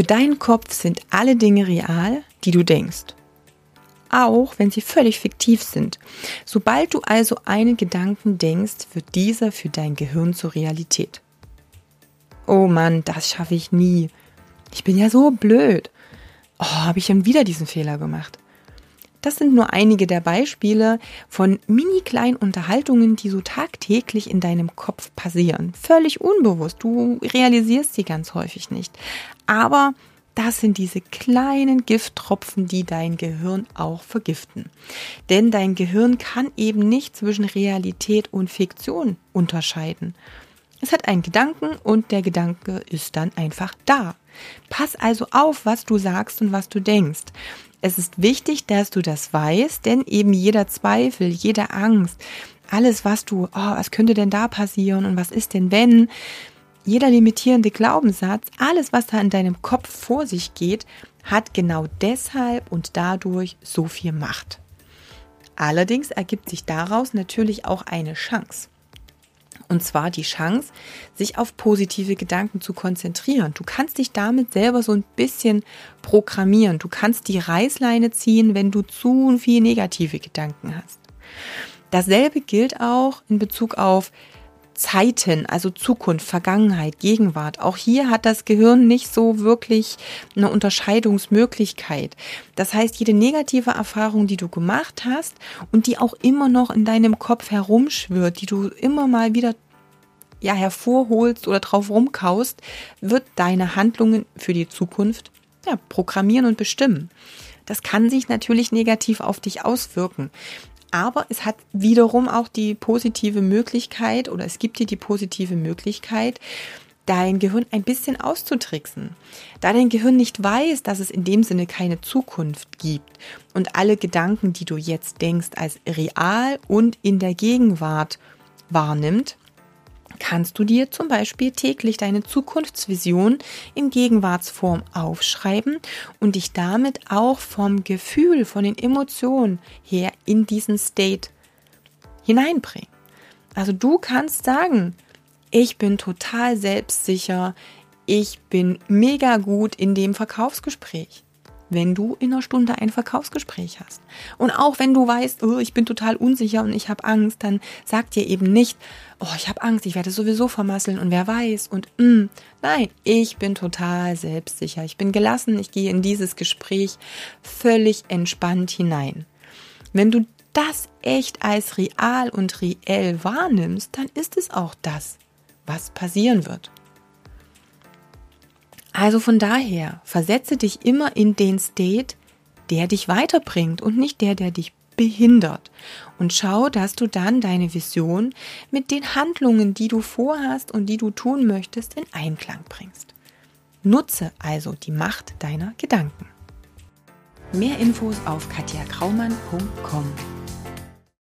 Für deinen Kopf sind alle Dinge real, die du denkst. Auch wenn sie völlig fiktiv sind. Sobald du also einen Gedanken denkst, wird dieser für dein Gehirn zur Realität. Oh Mann, das schaffe ich nie. Ich bin ja so blöd. Oh, habe ich schon wieder diesen Fehler gemacht. Das sind nur einige der Beispiele von mini kleinen Unterhaltungen, die so tagtäglich in deinem Kopf passieren. Völlig unbewusst. Du realisierst sie ganz häufig nicht. Aber das sind diese kleinen Gifttropfen, die dein Gehirn auch vergiften. Denn dein Gehirn kann eben nicht zwischen Realität und Fiktion unterscheiden. Es hat einen Gedanken und der Gedanke ist dann einfach da. Pass also auf, was du sagst und was du denkst. Es ist wichtig, dass du das weißt, denn eben jeder Zweifel, jede Angst, alles, was du, oh, was könnte denn da passieren und was ist denn wenn, jeder limitierende Glaubenssatz, alles, was da in deinem Kopf vor sich geht, hat genau deshalb und dadurch so viel Macht. Allerdings ergibt sich daraus natürlich auch eine Chance. Und zwar die Chance, sich auf positive Gedanken zu konzentrieren. Du kannst dich damit selber so ein bisschen programmieren. Du kannst die Reißleine ziehen, wenn du zu viel negative Gedanken hast. Dasselbe gilt auch in Bezug auf Zeiten, also Zukunft, Vergangenheit, Gegenwart. Auch hier hat das Gehirn nicht so wirklich eine Unterscheidungsmöglichkeit. Das heißt, jede negative Erfahrung, die du gemacht hast und die auch immer noch in deinem Kopf herumschwirrt, die du immer mal wieder ja hervorholst oder drauf rumkaust, wird deine Handlungen für die Zukunft ja, programmieren und bestimmen. Das kann sich natürlich negativ auf dich auswirken. Aber es hat wiederum auch die positive Möglichkeit oder es gibt dir die positive Möglichkeit, dein Gehirn ein bisschen auszutricksen. Da dein Gehirn nicht weiß, dass es in dem Sinne keine Zukunft gibt und alle Gedanken, die du jetzt denkst, als real und in der Gegenwart wahrnimmt, kannst du dir zum Beispiel täglich deine Zukunftsvision in Gegenwartsform aufschreiben und dich damit auch vom Gefühl, von den Emotionen her in diesen State hineinbringen. Also du kannst sagen, ich bin total selbstsicher, ich bin mega gut in dem Verkaufsgespräch wenn du in einer Stunde ein Verkaufsgespräch hast. Und auch wenn du weißt, oh, ich bin total unsicher und ich habe Angst, dann sag dir eben nicht, oh, ich habe Angst, ich werde sowieso vermasseln und wer weiß und mm, nein, ich bin total selbstsicher, ich bin gelassen, ich gehe in dieses Gespräch völlig entspannt hinein. Wenn du das echt als real und reell wahrnimmst, dann ist es auch das, was passieren wird. Also von daher, versetze dich immer in den State, der dich weiterbringt und nicht der, der dich behindert. Und schau, dass du dann deine Vision mit den Handlungen, die du vorhast und die du tun möchtest, in Einklang bringst. Nutze also die Macht deiner Gedanken. Mehr Infos auf katjakraumann.com.